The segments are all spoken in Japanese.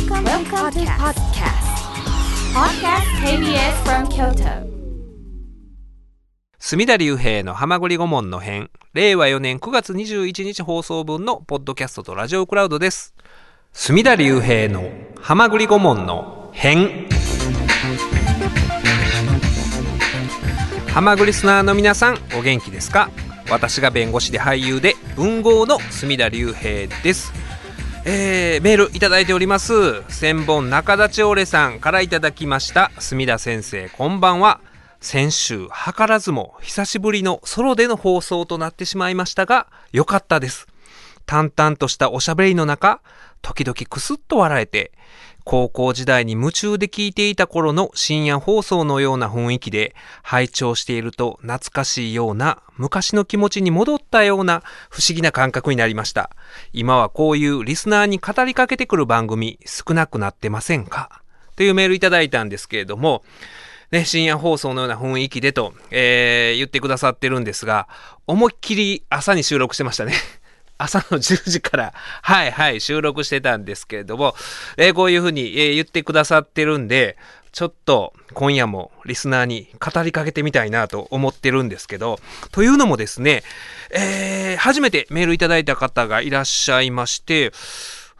Welcome, Welcome to podcast. Podcast KBS from Kyoto. 隅田隆平の浜栗顧問の編、令和4年9月21日放送分のポッドキャストとラジオクラウドです。隅田隆平の浜栗顧問の編。浜栗リスナーの皆さん、お元気ですか？私が弁護士で俳優で文豪の隅田隆平です。えーメールいただいております。千本中田千折さんからいただきました。墨田先生こんばんは。先週図らずも久しぶりのソロでの放送となってしまいましたが良かったです。淡々としたおしゃべりの中時々クスッと笑えて高校時代に夢中で聞いていた頃の深夜放送のような雰囲気で拝聴していると懐かしいような昔の気持ちに戻ったような不思議な感覚になりました。今はこういうリスナーに語りかけてくる番組少なくなってませんか？というメールいただいたんですけれども、ね、深夜放送のような雰囲気でと、えー言ってくださってるんですが、思いっきり朝に収録してましたね。朝の10時から、はいはい、収録してたんですけれども、えーこういうふうに、えー言ってくださってるんで、ちょっと今夜もリスナーに語りかけてみたいなと思ってるんですけど、というのもですね、えー初めてメールいただいた方がいらっしゃいまして、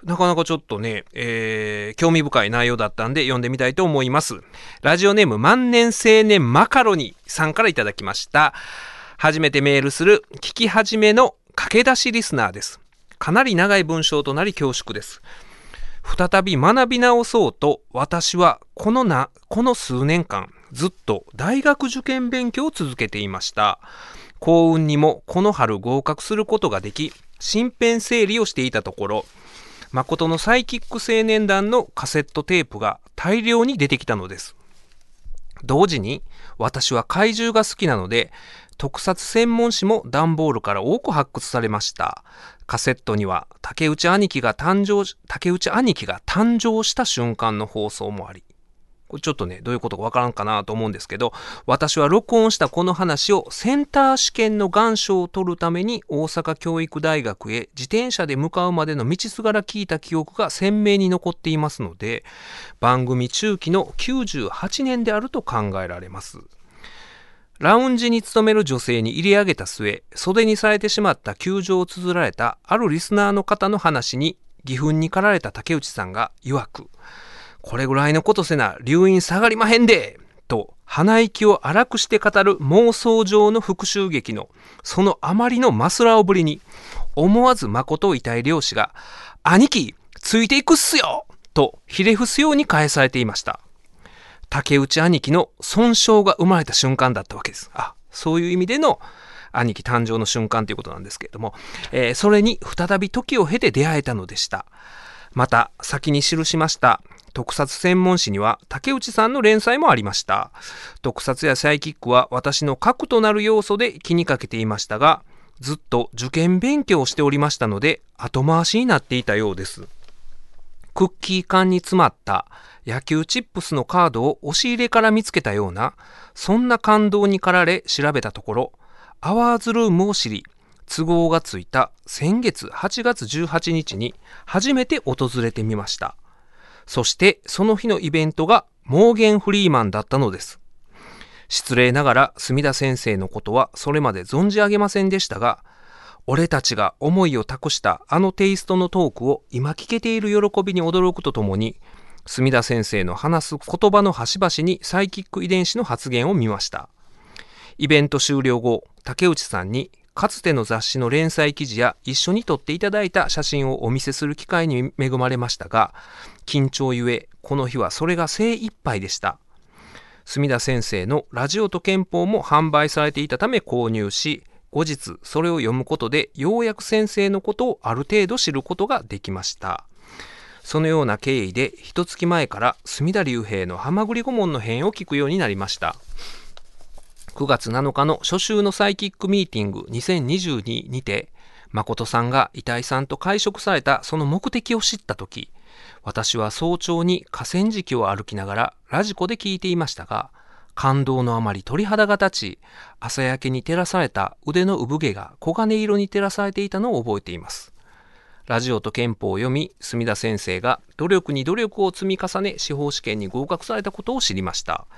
なかなかちょっとね、えー興味深い内容だったんで読んでみたいと思います。ラジオネーム万年青年マカロニさんからいただきました。初めてメールする聞き始めの駆け出しリスナーです。かなり長い文章となり恐縮です。再び学び直そうと私はこのな、この数年間ずっと大学受験勉強を続けていました。幸運にもこの春合格することができ、身辺整理をしていたところ、誠のサイキック青年団のカセットテープが大量に出てきたのです。同時に私は怪獣が好きなので特撮専門誌も段ボールから多く発掘されました。カセットには竹内兄貴が誕生竹内兄貴が誕生した瞬間の放送もあり。これちょっとねどういうことかわからんかなと思うんですけど私は録音したこの話をセンター試験の願書を取るために大阪教育大学へ自転車で向かうまでの道すがら聞いた記憶が鮮明に残っていますので番組中期の98年であると考えられます。ラウンジに勤める女性に入れ上げた末袖にされてしまった窮状を綴られたあるリスナーの方の話に義憤に駆られた竹内さんが曰くこれぐらいのことせな留飲下がりまへんでと鼻息を荒くして語る妄想上の復讐劇のそのあまりのマスラオぶりに思わず誠を痛い漁師が「兄貴ついていくっすよ!」とひれ伏すように返されていました竹内兄貴の損傷が生まれた瞬間だったわけです。あそういう意味での兄貴誕生の瞬間ということなんですけれども、えーそれに再び時を経て出会えたのでした。また先に記しました特撮専門誌には竹内さんの連載もありました。特撮やサイキックは私の核となる要素で気にかけていましたがずっと受験勉強をしておりましたので後回しになっていたようです。クッキー缶に詰まった野球チップスのカードを押し入れから見つけたようなそんな感動に駆られ調べたところアワーズルームを知り都合がついた先月8月18日に初めて訪れてみました。そしてその日のイベントがモーゲン・フリーマンだったのです。失礼ながら墨田先生のことはそれまで存じ上げませんでしたが俺たちが思いを託したあのテイストのトークを今聞けている喜びに驚くとともに墨田先生の話す言葉の端々にサイキック遺伝子の発言を見ました。イベント終了後竹内さんにかつての雑誌の連載記事や一緒に撮っていただいた写真をお見せする機会に恵まれましたが緊張ゆえこの日はそれが精一杯でした。墨田先生のラジオと憲法も販売されていたため購入し後日それを読むことでようやく先生のことをある程度知ることができました。そのような経緯で一月前から墨田隆平の浜栗顧問の編を聞くようになりました。9月7日の初週のサイキックミーティング2022にて誠さんが遺体さんと会食されたその目的を知った時私は早朝に河川敷を歩きながらラジコで聞いていましたが感動のあまり鳥肌が立ち朝焼けに照らされた腕の産毛が黄金色に照らされていたのを覚えていますラジオと憲法を読み、墨田先生が努力に努力を積み重ね、司法試験に合格されたことを知りました。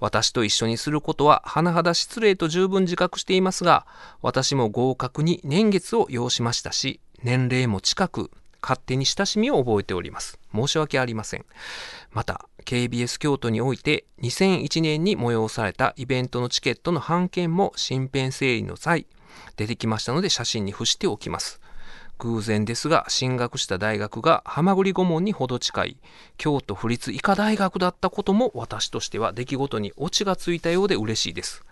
私と一緒にすることは甚だ失礼と十分自覚していますが、私も合格に年月を要しましたし、年齢も近く、勝手に親しみを覚えております。申し訳ありません。また、KBS 京都において2001年に催されたイベントのチケットの半券も身辺整理の際、出てきましたので写真に伏しておきます。偶然ですが進学した大学が浜栗顧問にほど近い京都府立医科大学だったことも私としては出来事にオチがついたようで嬉しいです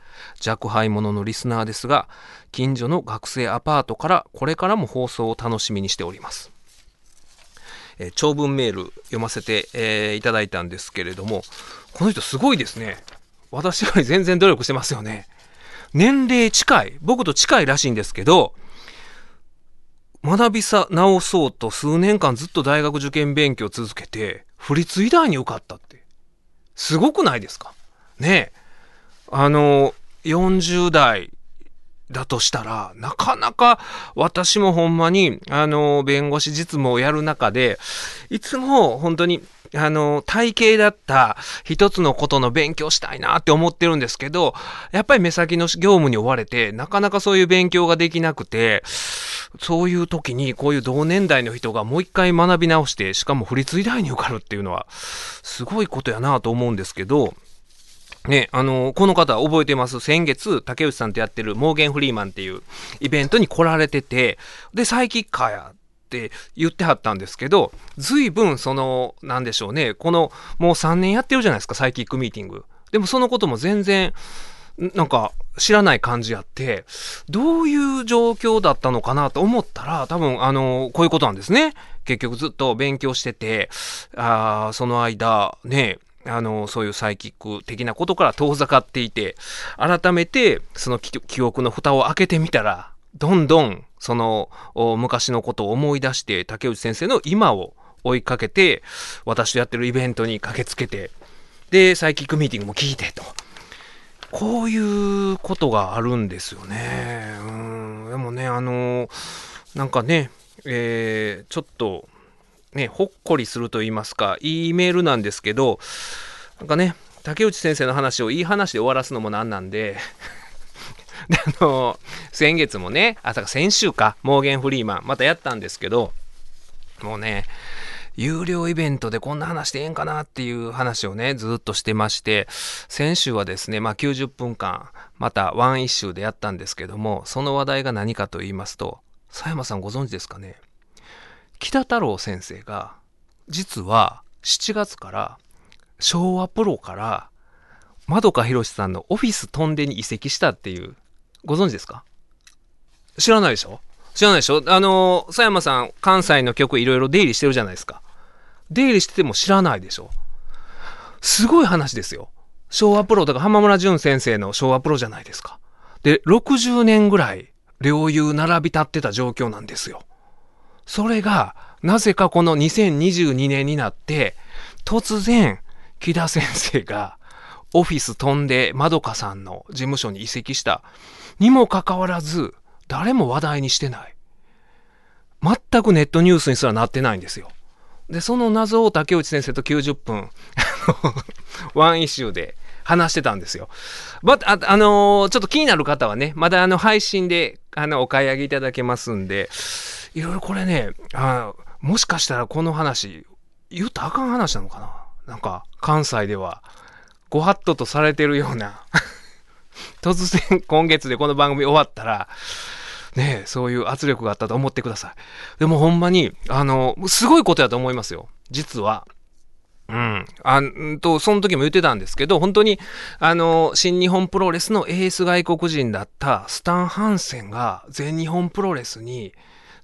若輩者のリスナーですが近所の学生アパートからこれからも放送を楽しみにしておりますえー、長文メール読ませて、えー、いただいたんですけれどもこの人すごいですね私より全然努力してますよね年齢近い僕と近いらしいんですけど学びさ直そうと数年間ずっと大学受験勉強続けて、府立医大に受かったって。すごくないですか？ねえ。あの、40代だとしたら、なかなか私もほんまに、あの、弁護士実務をやる中で、いつも本当にあの、体系だった一つのことの勉強したいなって思ってるんですけど、やっぱり目先の業務に追われて、なかなかそういう勉強ができなくて、そういう時にこういう同年代の人がもう一回学び直して、しかも府立医大に受かるっていうのは、すごいことやなと思うんですけど、ね、あの、この方覚えてます？先月、竹内さんとやってるモーゲン・フリーマンっていうイベントに来られてて、で、サイキッカーやって言ってはったんですけど、随分その、なんでしょうね、この、もう3年やってるじゃないですか、サイキックミーティング。でもそのことも全然、なんか知らない感じやって、どういう状況だったのかなと思ったら、多分あの、こういうことなんですね。結局ずっと勉強してて、あその間、ね、あの、そういうサイキック的なことから遠ざかっていて、改めてその記憶の蓋を開けてみたら、どんどんその昔のことを思い出して竹内先生の今を追いかけて私とやってるイベントに駆けつけてでサイキックミーティングも聞いてと。こういうことがあるんですよね。うん。でもねあのなんかねえー、ちょっとねほっこりすると言いますかいいメールなんですけどなんかね竹内先生の話をいい話で終わらすのもなんなんで で、あの、先月もね、あ、か先週か、モーゲン・フリーマン、またやったんですけど、もうね、有料イベントでこんな話してええんかなっていう話をね、ずっとしてまして、先週はですね、まあ90分間、またワンイッシュでやったんですけども、その話題が何かと言いますと、佐山さんご存知ですかね？北太郎先生が、実は7月から昭和プロから窓か博さんのオフィス飛んでに移籍したっていうご存知ですか？知らないでしょ？知らないでしょ？あの、佐山さん、関西の曲いろいろ出入りしてるじゃないですか。出入りしてても知らないでしょ？すごい話ですよ。昭和プロとから浜村淳先生の昭和プロじゃないですか。で、60年ぐらい、両友並び立ってた状況なんですよ。それが、なぜかこの2022年になって、突然、木田先生が、オフィス飛んで、まどかさんの事務所に移籍したにもかかわらず、誰も話題にしてない。全くネットニュースにすらなってないんですよ。で、その謎を竹内先生と90分、ワンイシューで話してたんですよ。まあ、あのー、ちょっと気になる方はね、まだあの配信であのお買い上げいただけますんで、いろいろこれね、あもしかしたらこの話、言ったらあかん話なのかななんか、関西では、ご法度とされてるような 突然今月でこの番組終わったら、ねそういう圧力があったと思ってください。でもほんまに、あの、すごいことやと思いますよ。実は。うん。あんと、その時も言ってたんですけど、本当に、あの、新日本プロレスのエース外国人だったスタン・ハンセンが全日本プロレスに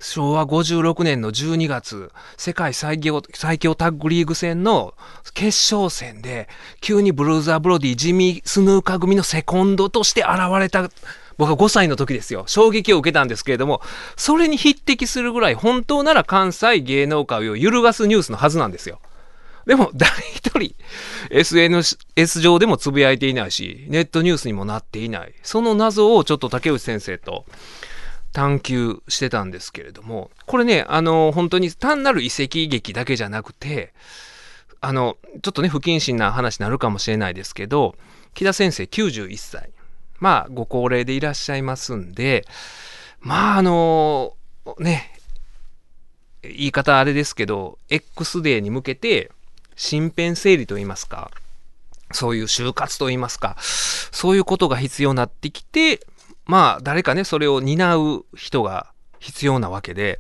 昭和56年の12月、世界最強最強タッグリーグ戦の決勝戦で、急にブルーザー・ブロディ、ジミー・スヌーカ組のセコンドとして現れた、僕は5歳の時ですよ。衝撃を受けたんですけれども、それに匹敵するぐらい、本当なら関西芸能界を揺るがすニュースのはずなんですよ。でも、誰一人、SNS 上でもつぶやいていないし、ネットニュースにもなっていない。その謎をちょっと竹内先生と、探求してたんですけれども、これね、あの、本当に単なる遺跡劇だけじゃなくて、あの、ちょっとね、不謹慎な話になるかもしれないですけど、木田先生91歳。まあ、ご高齢でいらっしゃいますんで、まあ、あの、ね、言い方あれですけど、X デーに向けて、身辺整理と言いますか、そういう就活と言いますか、そういうことが必要になってきて、まあ、誰かね、それを担う人が必要なわけで、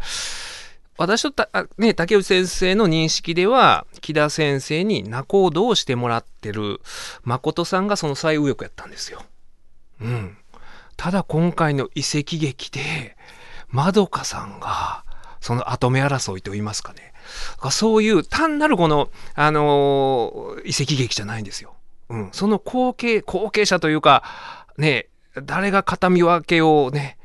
私とた、ね、竹内先生の認識では、木田先生に仲人をしてもらってる誠さんがその最右翼やったんですよ。うん。ただ今回の遺跡劇で、まどかさんが、その後目争いと言いますかね。そういう単なるこの、あのー、遺跡劇じゃないんですよ。うん。その後継、後継者というか、ね、誰が形見分けをね、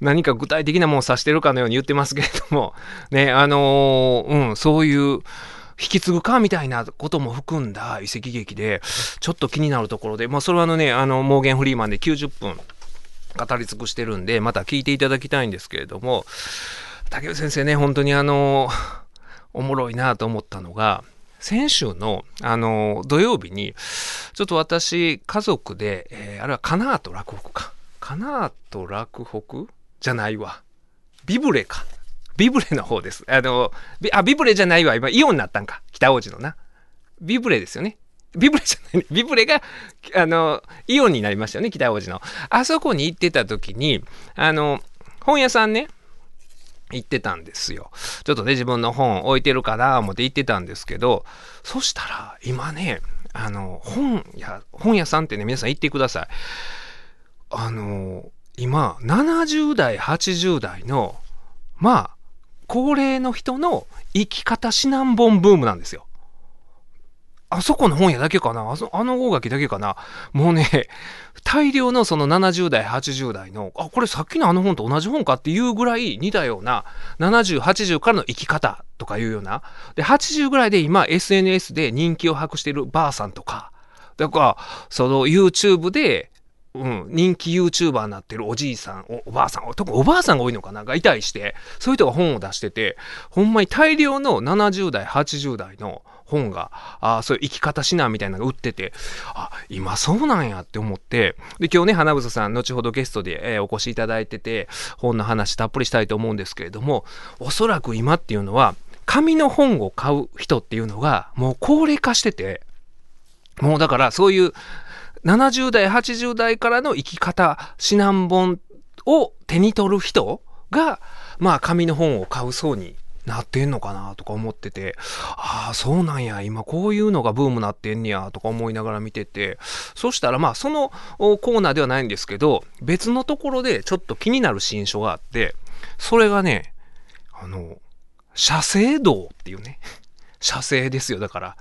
何か具体的なものを指してるかのように言ってますけれども、ね、あのー、うん、そういう、引き継ぐかみたいなことも含んだ遺跡劇で、ちょっと気になるところで、まあ、それはあのね、あの、モーゲン・フリーマンで90分語り尽くしてるんで、また聞いていただきたいんですけれども、竹内先生ね、本当にあの、おもろいなと思ったのが、先週の、あの、土曜日に、ちょっと私、家族で、えー、あれはカナーと落北か。カナーと落北？じゃないわ。ビブレか。ビブレの方です。あの、ビあ、ビブレじゃないわ。今、イオンになったんか。北王子のな。ビブレですよね。ビブレじゃない、ビブレが、あの、イオンになりましたよね、北王子の。あそこに行ってた時に、あの、本屋さんね、行ってたんですよ。ちょっとね、自分の本置いてるかな思って行ってたんですけど、そしたら、今ね、あの、本屋、本屋さんってね、皆さん行ってください。あの、今、70代、80代の、まあ、高齢の人の生き方指南本ブームなんですよ。あそこの本屋だけかな？あそあの大垣だけかな？もうね、大量のその70代、80代の、あ、これさっきのあの本と同じ本かっていうぐらい似たような、70、80からの生き方とかいうような。で、80ぐらいで今 SNS で人気を博しているばあさんとか、だから、その YouTube で、うん、人気 YouTuber になってるおじいさん、おばあさん、特におばあさんが多いのかな？がいたりして、そういう人が本を出してて、ほんまに大量の70代、80代の本が、あそういう生き方指南みたいなのが売ってて、あ、今そうなんやって思って、で、今日ね、花房さん、後ほどゲストで、えー、お越しいただいてて、本の話たっぷりしたいと思うんですけれども、おそらく今っていうのは、紙の本を買う人っていうのが、もう高齢化してて、もうだからそういう70代、80代からの生き方指南本を手に取る人が、まあ紙の本を買う層になってんのかなとか思ってて、ああ、そうなんや、今こういうのがブームなってんねやとか思いながら見てて、そしたらまあそのコーナーではないんですけど、別のところでちょっと気になる新書があって、それがね、あの、写生道っていうね、写生ですよ、だから。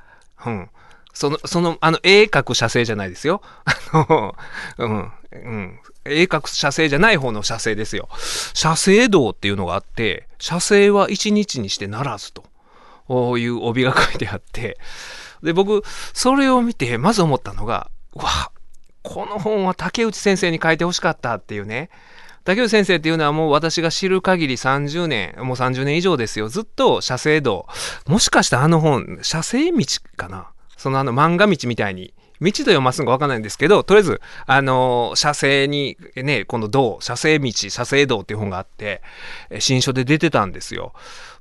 うん。その、その、あの、絵描く写生じゃないですよ。あの、うん、うん。絵描く写生じゃない方の写生ですよ。写生道っていうのがあって、写生は一日にしてならずという帯が書いてあって、で、僕、それを見て、まず思ったのが、わ、この本は竹内先生に書いてほしかったっていうね。竹内先生っていうのはもう私が知る限り30年、もう30年以上ですよ。ずっと写生道。もしかしたらあの本、写生道かな？そのあの漫画道みたいに道と読ますのか分かんないんですけど、とりあえず、あのー、写生に、ね、この道、写生道、写生道っていう本があって、新書で出てたんですよ。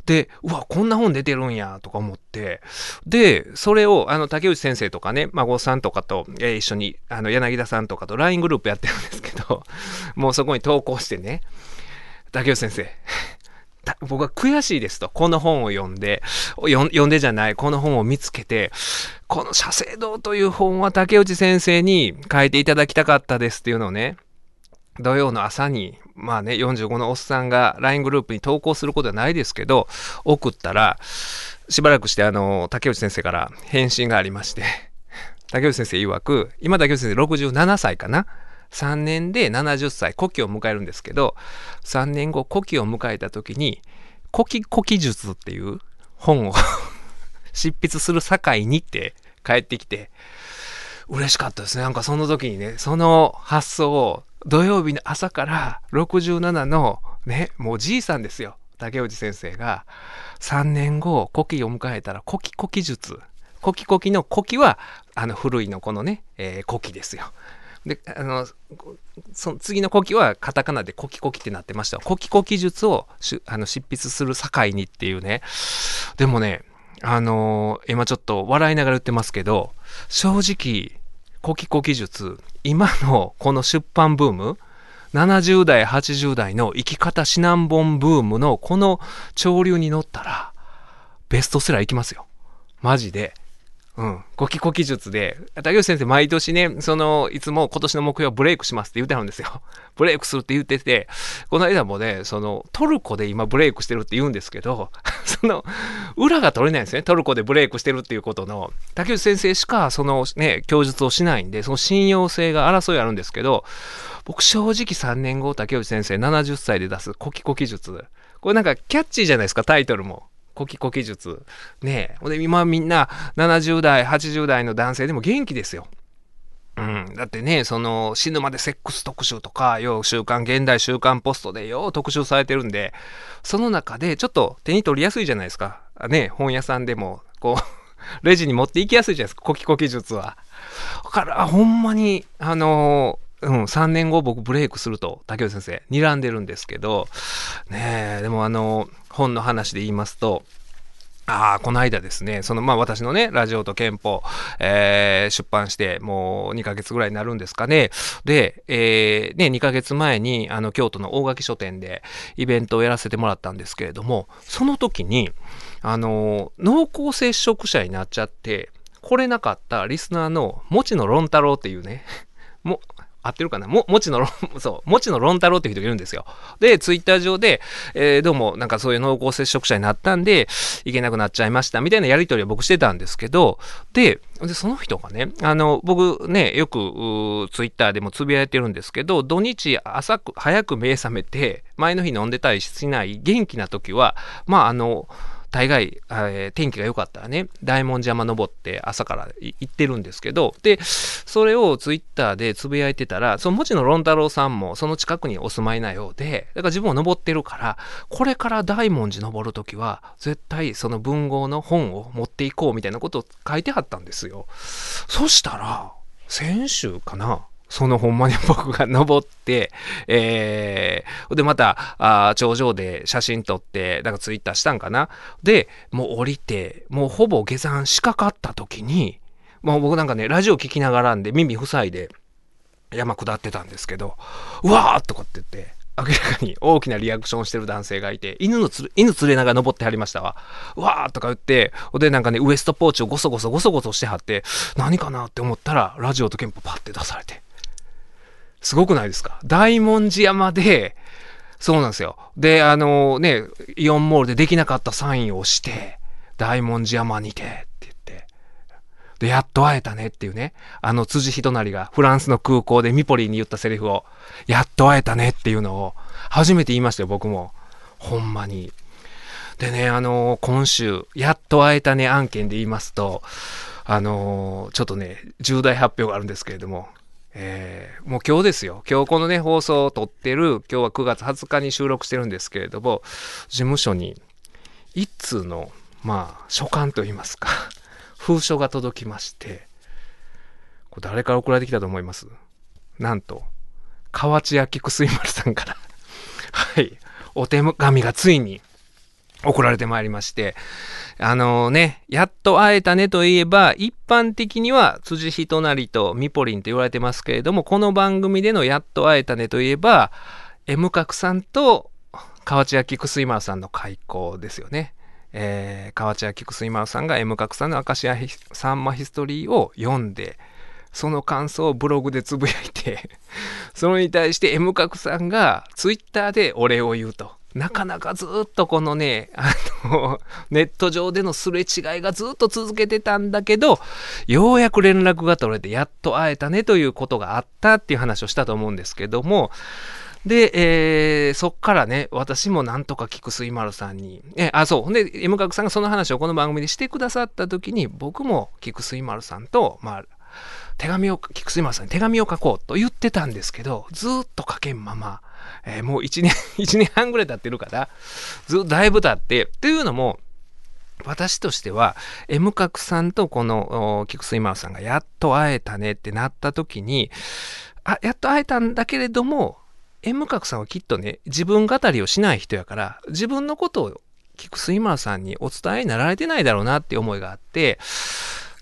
で、うわ、こんな本出てるんや、とか思って、で、それを、あの、竹内先生とかね、孫さんとかと、えー、一緒に、あの、柳田さんとかと LINE グループやってるんですけど、もうそこに投稿してね、竹内先生、僕は悔しいですと。この本を読んで、読んでじゃない、この本を見つけて、この写生道という本は竹内先生に書いていただきたかったですっていうのをね、土曜の朝に、まあね、45のおっさんが LINE グループに投稿することはないですけど、送ったら、しばらくしてあの、竹内先生から返信がありまして、竹内先生曰く、今竹内先生67歳かな？3年で70歳、古希を迎えるんですけど、3年後古希を迎えた時に、古希古希術っていう本を 執筆する境にって帰ってきて、嬉しかったですね。なんかその時にね、その発想を土曜日の朝から67のね、もうじいさんですよ。竹内先生が3年後、古希を迎えたら古希古希術。古希古希の古希はあの古いのこのね、えー、古希ですよ。で、あの、その次の古希はカタカナで古希古希ってなってました。古希古希術をあの執筆する境にっていうね。でもね、あの、今ちょっと笑いながら言ってますけど、正直、古希古希術、今のこの出版ブーム、70代、80代の生き方指南本ブームのこの潮流に乗ったら、ベストセラーいきますよ。マジで。うん。コキコキ術で、竹内先生毎年ね、その、いつも今年の目標はブレイクしますって言ってはるんですよ。ブレイクするって言ってて、この間もね、その、トルコで今ブレイクしてるって言うんですけど、その、裏が取れないんですね。トルコでブレイクしてるっていうことの、竹内先生しか、そのね、供述をしないんで、その信用性が争いあるんですけど、僕正直3年後、竹内先生70歳で出すコキコキ術。これなんかキャッチーじゃないですか、タイトルも。コキコキ術。ねえ。で、今みんな70代、80代の男性でも元気ですよ。うん、だってね、その死ぬまでセックス特集とか、よう週刊現代週刊ポストでよう特集されてるんで、その中でちょっと手に取りやすいじゃないですか。ね、本屋さんでも、こう レジに持っていきやすいじゃないですか、コキコキ術は。だから、ほんまに、あのうん、3年後僕ブレイクすると竹内先生睨んでるんですけどねえでもあの本の話で言いますとああ、この間ですね、そのまあ私のね、ラジオと憲法、えー、出版してもう2ヶ月ぐらいになるんですかね。で、えー、ね、2ヶ月前にあの京都の大垣書店でイベントをやらせてもらったんですけれども、その時に、あの、濃厚接触者になっちゃって、来れなかったリスナーの、もちの論太郎っていうね、も合ってるかな？も、もちの、そう、もちの論太郎っていう人がいるんですよ。で、ツイッター上で、えー、どうも、なんかそういう濃厚接触者になったんで、行けなくなっちゃいました、みたいなやりとりを僕してたんですけど、で、で、その人がね、あの、僕ね、よく、ツイッターでもつぶやいてるんですけど、土日朝く、早く目覚めて、前の日飲んでたりしない元気な時は、まあ、あの、大概、えー、天気が良かったらね、大文字山登って朝から行ってるんですけど、で、それをツイッターでつぶやいてたら、その文字の論太郎さんもその近くにお住まいなようで、だから自分も登ってるから、これから大文字登るときは、絶対その文豪の本を持っていこうみたいなことを書いてはったんですよ。そしたら、先週かなそのほんまに僕が登って、えー、で、また、あ頂上で写真撮って、なんかツイッターしたんかな？で、もう降りて、もうほぼ下山しかかった時に、もう僕なんかね、ラジオ聞きながらんで耳塞いで山下ってたんですけど、うわーとかって言って、明らかに大きなリアクションしてる男性がいて、犬のつ犬連れながら登ってはりましたわ。うわーとか言って、で、なんかね、ウエストポーチをゴソゴソゴソゴソしてはって、何かなって思ったら、ラジオと憲法パッて出されて。すごくないですか？大文字山で、そうなんですよ。で、あのね、イオンモールでできなかったサインをして、大文字山にてって言って、で、やっと会えたねっていうね、あの辻人なりがフランスの空港でミポリンに言ったセリフを、やっと会えたねっていうのを、初めて言いましたよ、僕も。ほんまに。でね、あの今週、やっと会えたね案件で言いますと、あのちょっとね、重大発表があるんですけれども、えー、もう今日ですよ。今日このね、放送を撮ってる、今日は9月20日に収録してるんですけれども、事務所に、一通の、まあ、書簡といいますか、封書が届きまして、これ誰から送られてきたと思います？なんと、河内焼薬水丸さんから。はい、お手紙がついに送られてまいりまして、あのね、やっと会えたねといえば、一般的には辻人なりとミポリンと言われてますけれども、この番組でのやっと会えたねといえば、M 角さんと河内焼薬丸さんの開口ですよね。えー、河内焼薬丸さんが M 角さんの明石家さんまヒストリーを読んで、その感想をブログでつぶやいて、それに対して M 角さんがツイッターでお礼を言うと。なかなかずっとこのね、あの、ネット上でのすれ違いがずっと続けてたんだけど、ようやく連絡が取れて、やっと会えたねということがあったっていう話をしたと思うんですけども、で、えー、そっからね、私もなんとか菊水丸さんに、え、あ、そう。ほんで、M 角さんがその話をこの番組でしてくださった時に、僕も菊水丸さんと、まあ、手紙を菊水丸さん。に手紙を書こうと言ってたんですけどずっと書けんまま、えーもう1年 1年半ぐらい経ってるからずっとだいぶ経ってっていうのも私としては M 角さんとこの菊水丸さんがやっと会えたねってなった時にあやっと会えたんだけれども M 角さんはきっとね自分語りをしない人やから自分のことを菊水丸さんにお伝えになられてないだろうなって思いがあって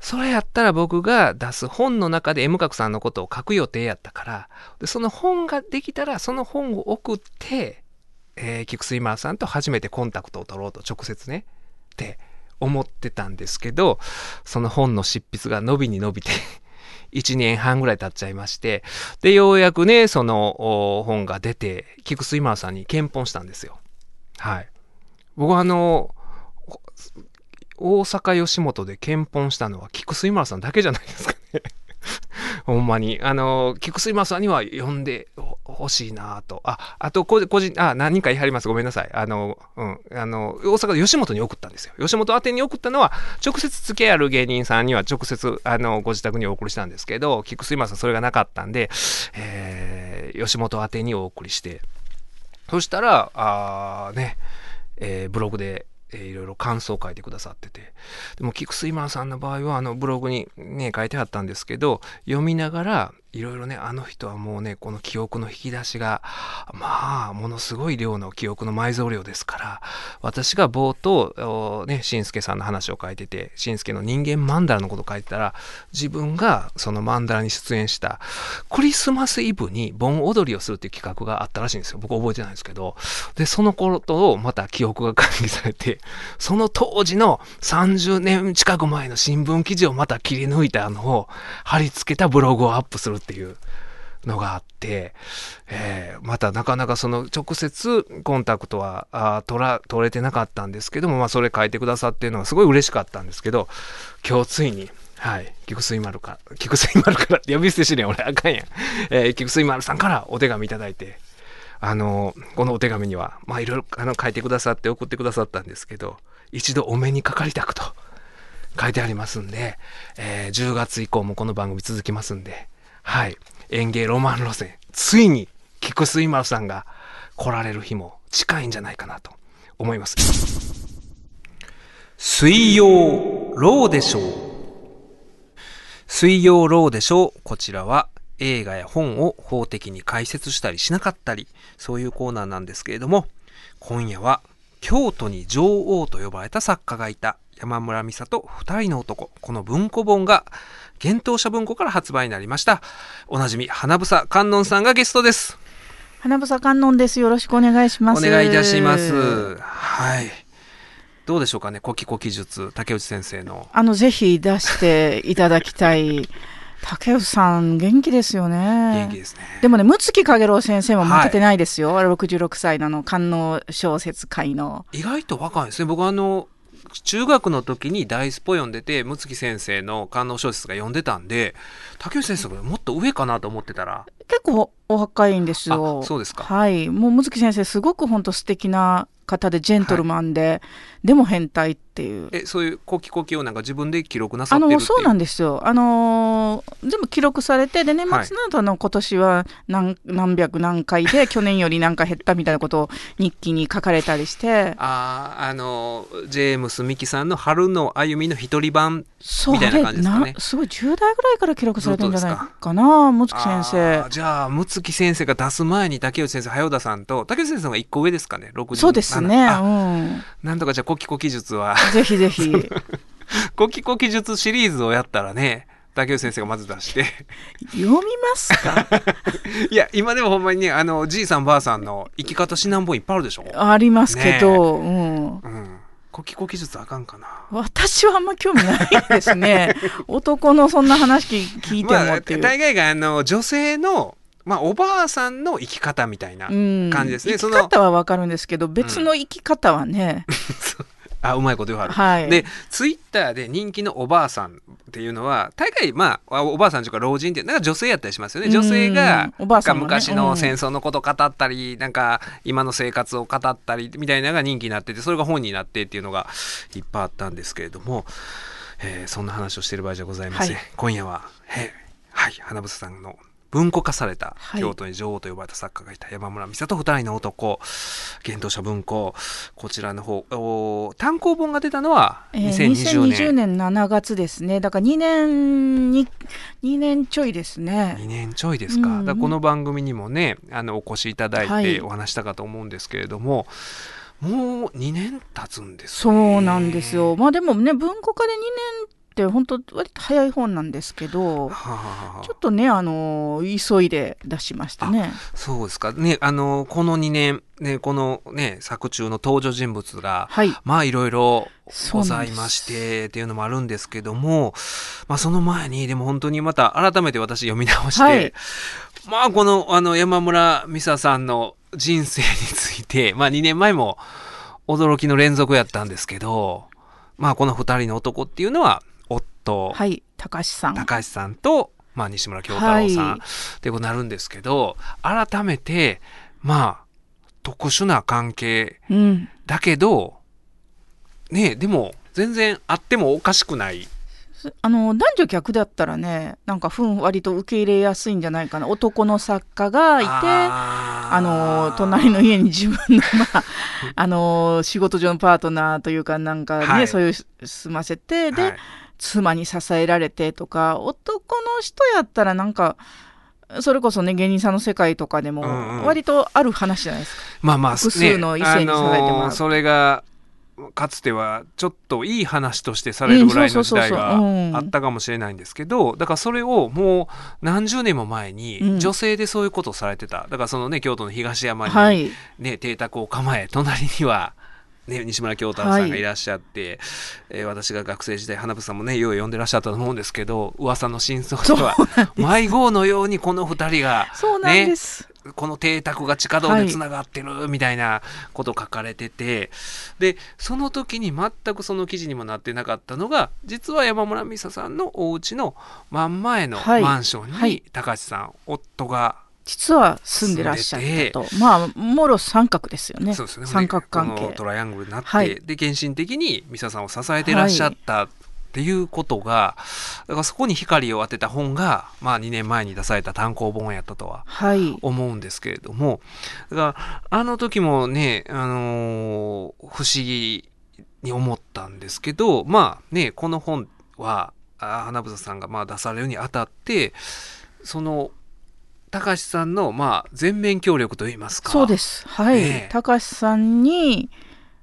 それやったら僕が出す本の中で M 角さんのことを書く予定やったからでその本ができたらその本を送って、えー、菊水丸さんと初めてコンタクトを取ろうと直接ねって思ってたんですけどその本の執筆が伸びに伸びて 1年半ぐらい経っちゃいましてでようやくねその本が出て菊水丸さんに検本したんですよ。はい。僕はあの大阪吉本で検本したのは菊水丸さんだけじゃないですかねほんまに。あの、菊水丸さんには呼んでほしいなと。あ、あと、個人、あ、何人か言い張ります。ごめんなさい。あの、うん。あの、大阪で吉本に送ったんですよ。吉本宛てに送ったのは、直接付き合いある芸人さんには直接、あの、ご自宅にお送りしたんですけど、菊水丸さんそれがなかったんで、えー、吉本宛てにお送りして。そしたら、あね、えーブログで、えーいろいろ感想を書いてくださってて。でも菊水丸さんの場合はあのブログにね書いてあったんですけど読みながらいろいろねあの人はもうねこの記憶の引き出しがまあものすごい量の記憶の埋蔵量ですから私が冒頭ねしんすけさんの話を書いててしんすけの人間マンダラのこと書いてたら自分がそのマンダラに出演したクリスマスイブに盆踊りをするっていう企画があったらしいんですよ。僕覚えてないんですけど。でその頃とまた記憶が管理されてその当時の30年近く前の新聞記事をまた切り抜いたのを貼り付けたブログをアップするっていうのがあって、えーまたなかなかその直接コンタクトはあ取ら取れてなかったんですけども、まあ、それ書いてくださってるのがすごい嬉しかったんですけど今日ついにはい。菊水丸か、菊水丸から呼び捨てしねん俺あかんやん。えー菊水丸さんからお手紙いただいて、あの、このお手紙には、まあいろいろあの書いてくださって送ってくださったんですけど、一度お目にかかりたくと書いてありますんで、えー10月以降もこの番組続きますんで、はい。園芸ロマン路線、ついに菊水丸さんが来られる日も近いんじゃないかなと思います。水曜ローでしょう。水曜ローでしょう。こちらは映画や本を法的に解説したりしなかったり、そういうコーナーなんですけれども、今夜は京都に女王と呼ばれた作家がいた山村美里二人の男。この文庫本が幻冬舎文庫から発売になりました。おなじみ、花房観音さんがゲストです。花房観音です。よろしくお願いします。お願いいたします。はい。どうでしょうかね、コキコキ術、竹内先生の。あの、ぜひ出していただきたい。竹内さん、元気ですよね。元気ですね。でもね、六木かげろう先生も負けてないですよ。66歳なの、官能小説界の。意外と若いですね。僕あの、中学の時に大スポ読んでて、六木先生の官能小説が読んでたんで、竹内先生がもっと上かなと思ってたら、結構お若いんですよ。あそうですかはい。もう六木先生、すごく本当素敵な方で、ジェントルマンで、でも変態っていう。え、そういうコキコキをなんか自分で記録なさあってるっていう。のそうなんですよ、あのー全部記録されてで年末はい。などの今年は何何百何回で 去年より何回減ったみたいなことを日記に書かれたりして。ああ、あの、ジェームス・ミキさんの春の歩みの一人版。そうみたいな感じですかね。すごい10代ぐらいから記録されてるんじゃないかな先あ生ーじゃあ、六木先生が出す前に竹内先生、早田さんと、竹内先生が一個上ですかね、60そうですねあうん。なんとかじゃあ、コキコキ術は、ぜひぜひ。コキコキ術シリーズをやったらね、竹内先生がまず出して。読みますか？いや、今でもほんまにね、あの、じいさんばあさんの生き方指南本いっぱいあるでしょ。ありますけど、うん、うん。コキコキ術あかんかな。私はあんま興味ないですね。男のそんな話聞いてまあ、もっていう、大概が、あの、女性の、まあ、おばあさんの生き方みたいなうん。感じですね。生きその、方はわかるんですけど別の生き方はね、あ、うまいこと言わはる。はいで、ツイッターで人気のおばあさんっていうのは、大概、まあ、おばあさんというか老人って、なんか女性やったりしますよね。女性が、うんおばあさんもね昔の戦争のこと語ったり、なんか今の生活を語ったりみたいなのが人気になってて、それが本になってっていうのがいっぱいあったんですけれども、えーそんな話をしてる場合じゃございません。はい今夜は、えーはい、花房さんの文庫化された、はい。京都に女王と呼ばれた作家がいた山村美里二人の男。幻冬舎文庫。こちらの方お単行本が出たのはえー2020 2020年,、年7月ですね。だから2年に2年ちょいですね。2年ちょいですか,、うん。だからこの番組にもねあのお越しいただいはい。てお話したかと思うんですけれども、もう2年経つんですそねうなんですよ。まあでもね文庫化で2年って本当割と早い本なんですけどはあちょっとねあの急いで出しましたね。そうですか。ねあのこの2年ねこのね作中の登場人物がはい。まあいろいろございましてっていうのもあるんですけども、まあその前にでも本当にまた改めて私読み直して、はい。まあこのあの山村美沙さんの人生について、まあ2年前も驚きの連続やったんですけど、まあこの二人の男っていうのは夫、はい高橋さん。高橋さんと、まあ西村京太郎さん、はい。ってことになるんですけど、改めて、まあ特殊な関係うん。だけど、ねえ、でも、全然あってもおかしくない。あの男女逆だったらねなんかふんわりと受け入れやすいんじゃないかな。男の作家がいてああの隣の家に自分の, まあ、あの仕事上のパートナーというかなんかね、はい。そういう済ませてで、はい妻に支えられてとか男の人やったらなんかそれこそね芸人さんの世界とかでもうんうん。割とある話じゃないですか。まあまあ、複数の異性に支えてもらう。あのーそれが、かつてはちょっといい話としてされるぐらいの時代があったかもしれないんですけど、だからそれをもう何十年も前うにん。女性でそういうことをされてた。だからそのね、京都の東山にはい、ね、邸宅を構え、隣には、ね、西村京太郎さんがい。らっしゃって、えー私が学生時代、花房さんもね、よう読んでらっしゃったと思うんですけど、噂の真相では、迷子のようにこの二人が、そうなんです。この邸宅が地下道でつながってるみたいなこと書かれてて、でその時に全くその記事にもなってなかったのが実は山村美沙さんのお家の真ん前のはい。マンションに、はい。高橋さん夫が実は住んでらっしゃったと。まあ、もろ三角ですよね。そうですね三角関係。トライアングルになって、はいで献身的に美沙さんを支えてらっしゃったっていうことが、だからそこに光を当てた本が、まあ、2年前に出された単行本やったとははい。思うんですけれどもだからあの時もね、あのー不思議に思ったんですけどまあねこの本はあ花房さんがまあ出されるにあたってその高橋さんのまあ全面協力といいますか。そうです。はい。ねえ。高橋さんに、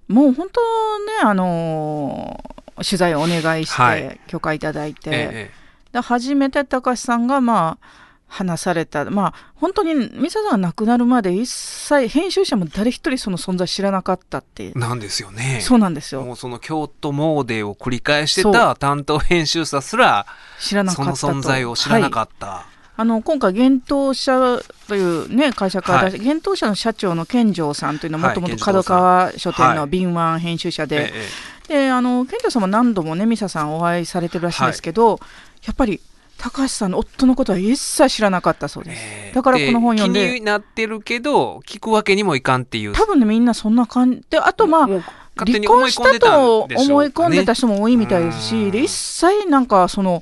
もう本当ね、あのー取材をお願いしはい。て、許可いただいて、えで初めて高橋さんが、まあ、話された、まあ、本当にミサさんが亡くなるまで一切編集者も誰一人その存在知らなかったってえ、なんですよね。そうなんですよ。もうその京都詣でを繰り返してそた担当編集者すら知らなかそったと。の存在を知らなはいかった、あの今回、幻冬社という、ね、会社から出して、は幻冬社の社長の健城さんというのは、はいもともと角川書店はい。の敏腕編集者で、ええであの健城さんも何度もね、ミサさんお会いされてるらしいんですけど、やっぱり高橋さんの夫のことは一切知らなかったそうです。ええ。だからこの本読んで。気になってるけど聞くわけにもいかんっていう。多分ね、みんなそんな感じ。で、あとまあ、離婚したと思い込んでたね人も多いみたいですうし、ん。で一切なんかその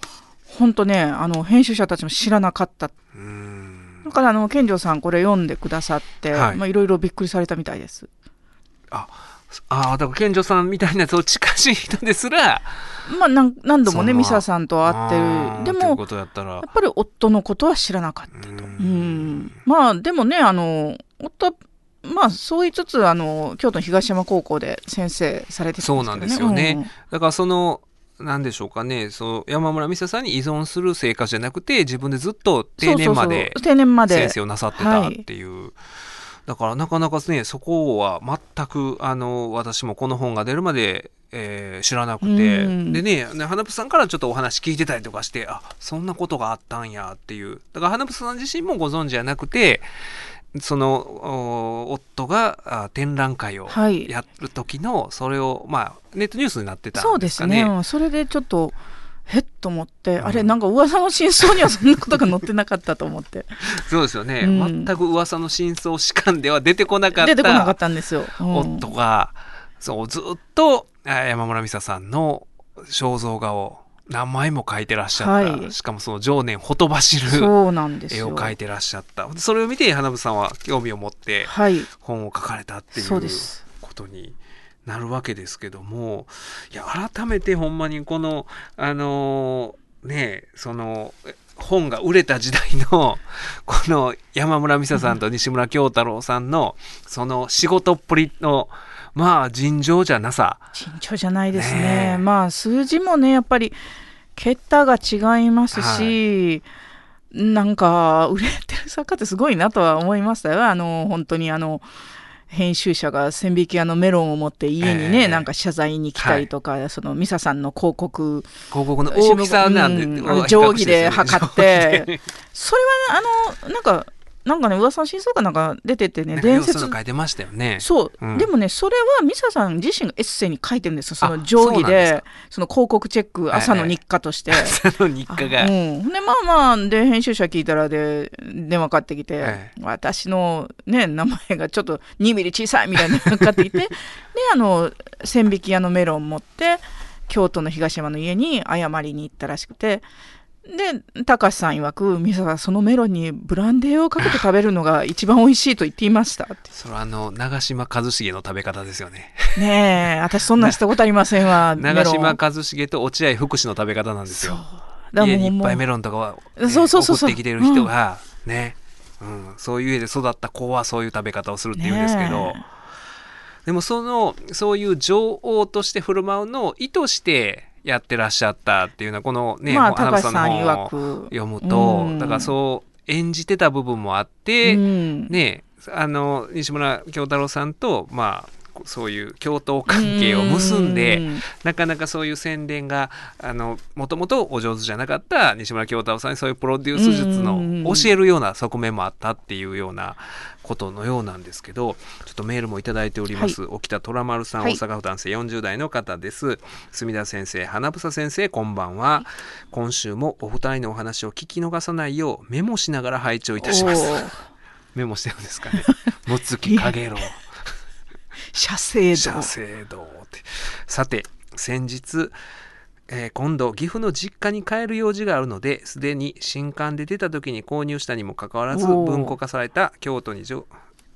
本当ねあの編集者たちも知らなかった。うん。だからあの健城さんこれ読んでくださって、はい。まあいろいろびっくりされたみたいです。ああだから健女さんみたいなやつを近しい人ですらまあ何何度もねミサさんと会ってあるーでもやっぱり夫のことは知らなかった。ううん。ん。まあでもねあの夫はまあそう言いつつあの京都の東山高校で先生されてたそうなんですよね。だからそのなんでしょうかね。そう山村美沙さんに依存する生活じゃなくて自分でずっと定年まで先生をなさってたっていう、だからなかなかねそこは全くあの私もこの本が出るまで、えー知らなくて、うん。でねね花房さんからちょっとお話聞いてたりとかしてあそんなことがあったんやっていう。だから花房さん自身もご存知じゃなくてそのお夫があ展覧会をはい。やる時のそれを、まあネットニュースになってたそうんですすね。うん。それでちょっと、へっと思って、うん。あれ、なんか噂の真相にはそんなことが載ってなかったと思って。そうですよね、うん。全く噂の真相史観では出てこなかった。出てこなかったんですよ。うん。夫が、そうずっとあ山村美沙さんの肖像画を何枚も描いてらっしゃった、はい。しかもその情念ほとばしる絵を描いてらっしゃった。それを見て花房さんは興味を持ってはい。本を書かれたっていそうことになるわけですけどもいや改めてほんまにこのあのねえそのえ本が売れた時代の この山村美沙さんと西村京太郎さんのその仕事っぷりのまあ尋常じゃなさ。慎重じゃないですね。ねえ。まあ数字もねやっぱり桁が違いますし、なんか売れてる作家ってすごいなとは思いましたよ。あの本当にあの編集者が千匹屋のメロンを持って家にね、ええ。なんか謝罪に来たりとか、そのミサさんの広告広告の大きさなんで、うん定規で測ってそれはねあのなんかなんかね噂の真相かなんか出ててね伝説。書いてましたよね。そう、うん。でもねそれはミサさん自身がエッセイに書いてるんですよそのあ定規でその広告チェック朝の日課として。その日課が。うん、でまあまあで編集者聞いたらで電話かかってきて、え私のね名前がちょっと2ミリ小さいみたいなのがかかってきて であの千匹屋のメロン持って京都の東山の家に謝りに行ったらしくてで高橋さん曰く「美沙さんそのメロンにブランデーをかけて食べるのが一番美味しいと言っていました」って。それはあの長嶋一茂の食べ方ですよね。ねえ 私そんなんしたことありませんわ長嶋一茂と落合福士の食べ方なんですよ。だ家にいっぱいメロンとかは、ねそうそうそうそう。送ってきてる人が、ね、うん、そういう家で育った子はそういう食べ方をするって言うんですけど、でもそのそういう女王として振る舞うのを意図してやってらっしゃったっていうのはこのね、まあ高橋さん曰く。読むと、うん。だからそう演じてた部分もあって、うん。ねあの西村京太郎さんとまあそういう共闘関係を結んで、うん。なかなかそういう宣伝があのもともとお上手じゃなかった西村京太郎さんにそういうプロデュース術のうん教えるような側面もあったっていうようなことのようなんですけどちょっとメールもいただいております、沖田虎丸さん、はい。大阪府男性40代の方です。墨田先生花房先生こんばんは、今週もお二人のお話を聞き逃さないようメモしながら拝聴いたします。メモしてるんですかね。むつきかげろう社制社度制度って。さて先日、えー今度岐阜の実家に帰る用事があるのですでに新刊で出た時に購入したにもかかわらず文庫化された京都に女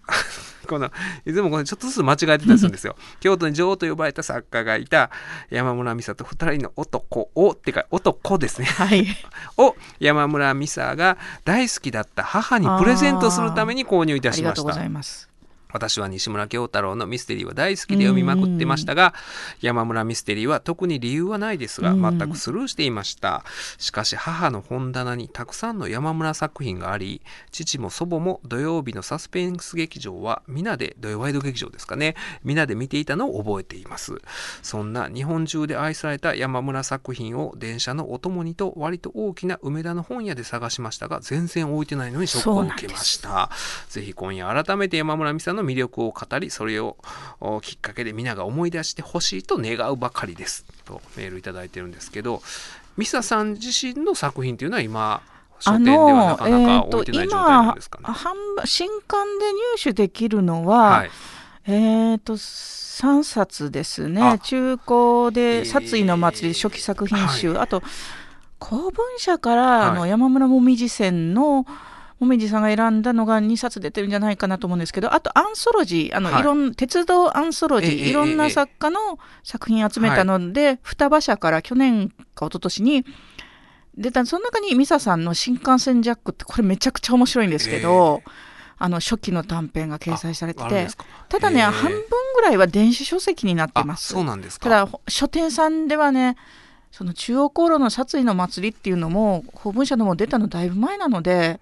このいつもこれちょっとずつ間違えてたりするんですよ。京都に女王と呼ばれた作家がいた山村美沙と二人の男をってか男ですね。はい。を山村美沙が大好きだった母にプレゼントするために購入いたありがとうごしましたざいます私は西村京太郎のミステリーは大好きで読みまくってましたが山村ミステリーは特に理由はないですがうん。全くスルーしていました。しかし母の本棚にたくさんの山村作品があり父も祖母も土曜日のサスペンス劇場は皆で土曜ワイド劇場ですかね皆で見ていたのを覚えています。そんな日本中で愛された山村作品を電車のお供にと割と大きな梅田の本屋で探しましたが全然置いてないのにショックを受けました。ぜひ今夜改めて山村美沙の魅力を語りそれをおきっかけで皆が思い出してほしいと願うばかりですとメールいただいてるんですけど美沙さん自身の作品というのは今書店ではなかなか置いてない状態なんですかね。新刊で入手できるのは、はい、えっ、と3冊ですね。あ中古えーで「殺意の祭り」初期作品集、あと公文社から、はい。あの山村もみじ線のもみじさんが選んだのが2冊出てるんじゃないかなと思うんですけどあとアンソロジーあの、はい。い、ろん鉄道アンソロジー、ええいろんな作家の作品集めたので、双葉社から去年か一昨年に出たその中にミサさんの「新幹線ジャック」ってこれめちゃくちゃ面白いんですけど、あの初期の短編が掲載されててただね、半分ぐらいは電子書籍になってあます。そうなんですか。ただほ書店さんではねその中央航路の殺意の祭りっていうのも公文社のも出たのだいぶ前なので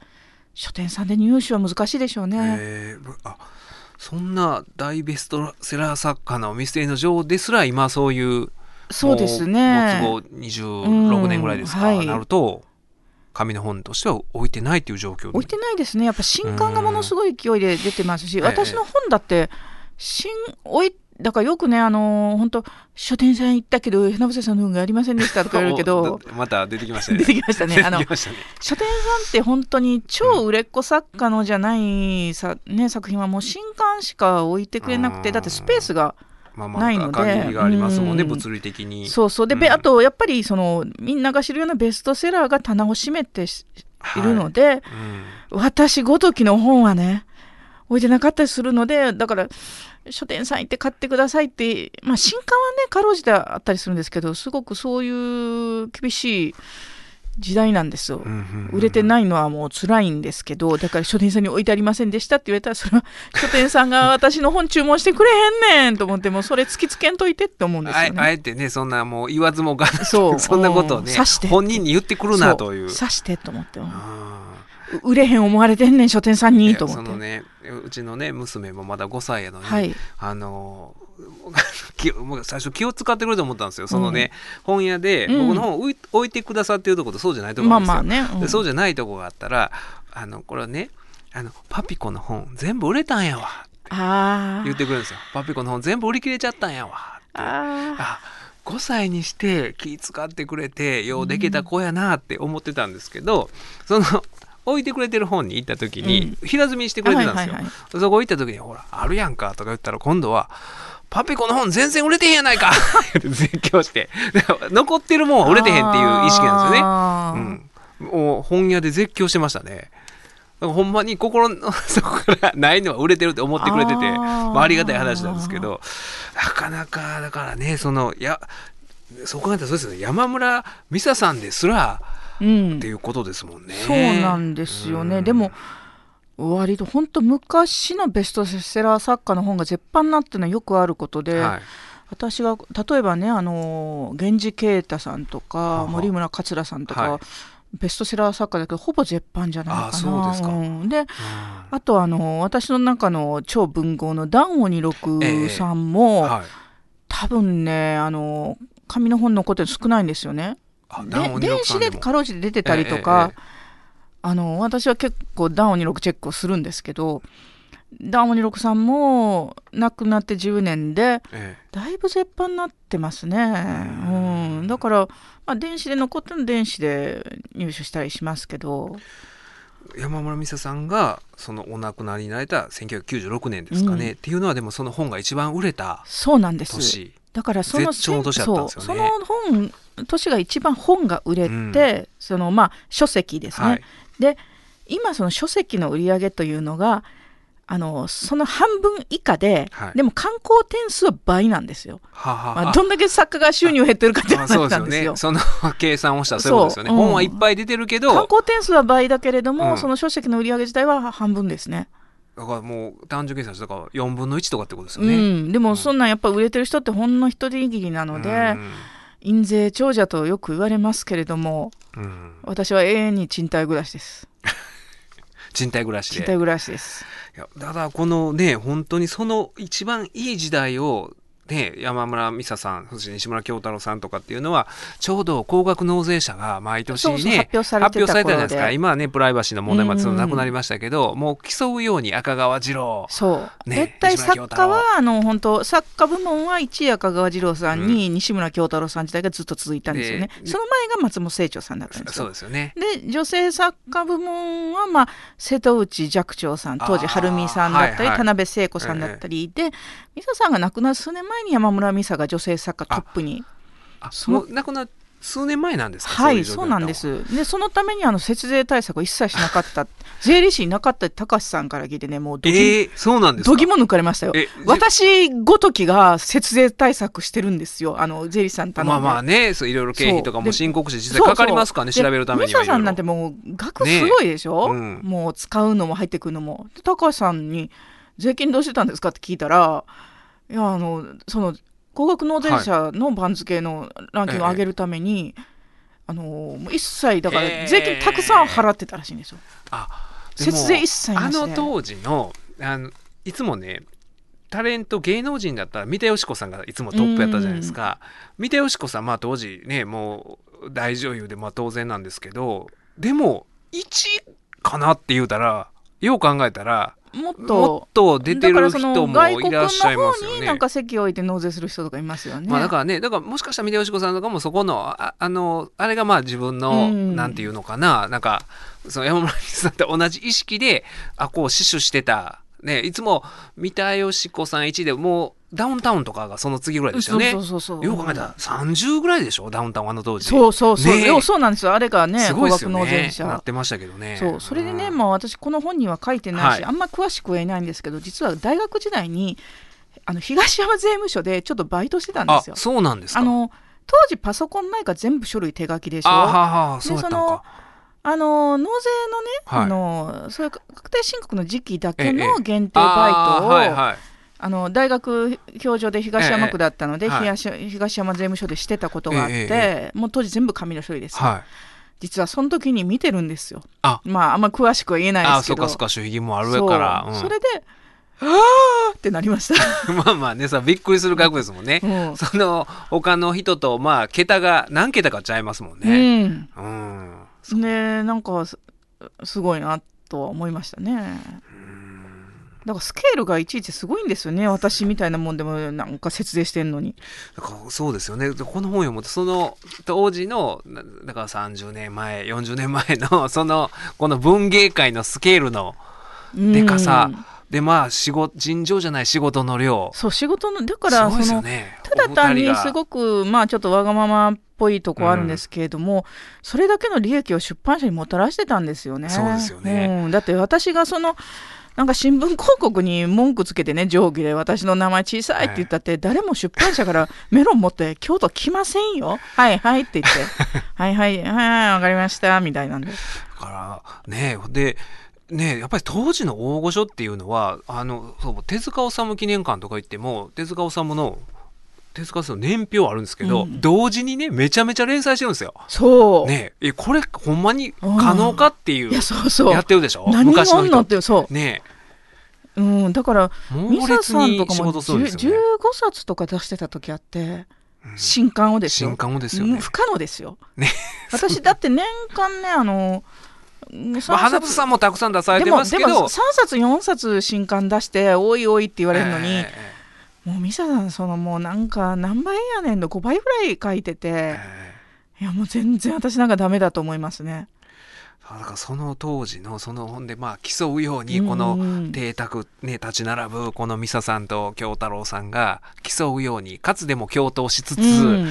書店さんで入手は難しいでしょうね。えーあそんな大ベストセラー作家のミステリーの女王ですら今そういうそうですね。もう没後26年ぐらいですか、うんはいなると紙の本としては置いてないという状況置いてないですね。やっぱ新刊がものすごい勢いで出てますし、うん私の本だって新置いだからよくねあの本当書店さん行ったけど花房さんの本がありませんでしたとか 言われるけどおまた出てきましたね。出てきましたね。あのね。書店さんって本当に超売れっ子作家のじゃないさ、ね、作品はもう新刊しか置いてくれなくてうんだってスペースがまあまあないのでありますもんね、うん。物理的に。そうそう。で、べうん。あとやっぱりそのみんなが知るようなベストセラーが棚を占めてしいるので、うん。私ごときの本はね置いてなかったりするのでだから書店さん行って買ってくださいって、まあ、新刊はねかろうじてあったりするんですけどすごくそういう厳しい時代なんですよ。うんうんうん売れてないのはもう辛いんですけどだから書店さんに置いてありませんでしたって言われたらそれは書店さんが私の本注文してくれへんねんと思ってもうそれ突きつけんといてって思うんですよね。あえあえてねそんなもう言わずもがなそう。そんなことをねう。ん刺して。本人に言ってくるなという。刺してと思って売れへん思われてんねん書店さんにと思って。そのねうちのね娘もまだ5歳やのに、はい。あの 気もう最初気を使ってくれると思ったんですよ。そのね、本屋でうん。僕の本置い置いてくださってるところとそうじゃないところまあなんですよ、まあね、うん。でそうじゃないとこがあったらあのこれはねあのパピコの本全部売れたんやわあ言ってくれるんですよ。パピコの本全部売り切れちゃったんやわああ5歳にして気使ってくれてようできた子やなって思ってたんですけど、その置いてくれてる本に行った時に平積みしてくれてたんですよ、はいはいそこ行った時に「ほらあるやんか」とか言ったら今度は「パピコの本全然売れてへんやないか」って絶叫して。で残ってるもんは売れてへんっていう意識なんですよね。ねうん、もう本屋で絶叫してましたね。ほんまに心の 底からないのは売れてるって思ってくれててあー。まあ、ありがたい話なんですけどなかなかだからねそのやそう考えたらそうですよね。山村美沙さんですらうん。っていうことですもんね。そうなんですよね、うん。でも割と本当昔のベストセラー作家の本が絶版になってるのはよくあることで、はい。私が例えばねあの源氏啓太さんとか森村桂さんとか、はい。ベストセラー作家だけどほぼ絶版じゃないかな。あそうですか。ん。でうん。あとあの私の中の超文豪のダンオニロクさんも、はい、多分ねあの紙の本残ってるの少ないんですよね。電子でかろうじて出てたりとか、えええあの私は結構ダンオニロクチェックをするんですけどダンオニロクさんも亡くなって10年でえだいぶ絶版になってますね。うん。うん、だから、まあ、電子で残ってるの電子で入手したりしますけど、え山村美沙さんがそのお亡くなりになられた1996年ですかね、うん。っていうのはでもその本が一番売れたそうなんです。年。だからその絶頂の年だったんですよね。そう。その本年が一番本が売れて、うん。そのまあ書籍ですね。はい。で今その書籍の売り上げというのがあのその半分以下で、はい。でも観光点数は倍なんですよ。はあはあまあ、どんだけ作家が収入減ってるかって話なんですよ。ねその計算をしたらそういうことですよね、そう。うん本はいっぱい出てるけど観光点数は倍だけれども、うん。その書籍の売り上げ自体は半分ですね。だからもう単純計算したから4分の1とかってことですようね。ん、でもそんなんやっぱ売れてる人ってほんの一握りなので、うん印税長者とよく言われますけれどもうん。私は永遠に賃貸暮らしです。賃貸暮らしで。賃貸暮らしです。いやただこのね本当にその一番いい時代をね、山村美沙さんそして西村京太郎さんとかっていうのはちょうど高額納税者が毎年ねそうそう発表されてたじゃないですか。今はねプライバシーの問題までそのうんなくなりましたけど、もう競うように赤川次郎。そう、ね絶対作家はあの本当作家部門は一位赤川次郎さんに西村京太郎さん時代がずっと続いたんですよね、でその前が松本清張さんだったんですそうよですよね。で女性作家部門は、まあ、瀬戸内寂聴さん当時晴美さんだったり、はいはい。田辺聖子さんだったりで美沙さんが亡くなる数年前に山村美沙が女性作家トップに。あそのもう亡くな数年前なんですか？はいそうなんです。でそのためにあの節税対策を一切しなかった。税理士いなかった高橋さんから聞いてねもうどぎ,、えー、そうなんですか？どぎも抜かれましたよ。え私ごときが節税対策してるんですよ。あの税理士さん頼まあまあねそういろいろ経費とかも申告して実際かかりますからね調べるためには。でミサさんなんてもう額すごいでしょ、ねうん。もう使うのも入ってくるのも。で高橋さんに「税金どうしてたんですか?」って聞いたらいやあのその高額納税者の番付のランキングを上げるために、あのもう一切だから税金たくさん払ってたらしいんですよ。あでも節税一切あの当時のあのいつもねタレント芸能人だったら三田佳子さんがいつもトップやったじゃないですか。三田佳子さんまあ当時ねもう大女優でまあ当然なんですけどでも1かなって言うたらよう考えたらもっもとっと出てる人もいらっしゃいますよね方になん。か席を置いて納税する人とかいますよね。まあだからねだからもしかしたら三田佳子さんとかもそこのああのあれがまあ自分の、うんなんていうのかななんかその山村さんと同じ意識であこう死守してたねいつも三田佳子さん1でもうダウンタウンとかがその次ぐらいでしたよね。そうそうそうよく考えたら30ぐらいでしょ？ダウンタウンあの当時。そうそうそう、ね。そうなんですよ。あれがねすごいですよ高額納税ねな者ってましたけどね。そう。それでね、うん。まあ、私この本には書いてないし、はい。あんま詳しくは言えないんですけど実は大学時代にあの東山税務署でちょっとバイトしてたんであすよ。そうなんですか。あの当時パソコンないから全部書類手書きでしょ？あはあそうやったのかあの納税のね、はい。あのそういう確定申告の時期だけええの限定バイトを、はいはい。あの大学教授で東山区だったので、東東山税務署でしてたことがあって、えもう当時全部紙の書類です。よ、はい。実はその時に見てるんですよ。あ。まああんま詳しくは言えないあですけど。そうかそうか守秘義務もあるから。そう。うん。それであーってなりました、まあまあねさびっくりする額ですもんね。うん。その他の人とまあ桁が何桁かちゃいますもんうねん、うんねなんかすすごいなとは思いましたね。だからスケールがいちいちすごいんですよね私みたいなもんでもなんか節税してんのに。だからそうですよね。でこの本読むとその当時のなだから30年前40年前のそのこの文芸界のスケールのでかさうんでまあ仕事尋常じゃない仕事の量。そう仕事のだからそのよね。ただ単にすくごくまあちょっとわがままっぽいとこあるんですけれども、それだけの利益を出版社にもたらしてたんですよね。そうですよね。うん。だって私がそのなんか新聞広告に文句つけてね定規で私の名前小さいって言ったって、誰も出版社からメロン持って京都来ませんよ。はいはいって言って。はいはいはいはいわかりましたみたいなんで。だからねでねやっぱり当時の大御所っていうのはあのそう手塚治虫記念館とか行っても手塚治虫の手塚さんの年表あるんですけど、うん同時にねめちゃめちゃ連載してるんですよ。そう。ねえこれほんまに可能かっていういやそうそう。やってるでしょ？何昔の人者ってそう。ねうんだからえミサさんとかもね。15冊とか出してた時あってうん新刊をですよ新刊をですよねうん不。可能ですよね私だって年間ねあの3まあ、花田さんもたくさん出されてでもでもますけど3冊4冊新刊出して「おいおい」って言われるのに、えもうミサさんそのもうなんか何倍やねんの5倍ぐらい書いてえて。ええ。いやもう全然私なんかダメだと思いますね。だからその当時のその本でまあ競うようにこのうん。邸宅ね立ち並ぶこのミサさんと京太郎さんが競うようにかつでも共闘しつつ、うん。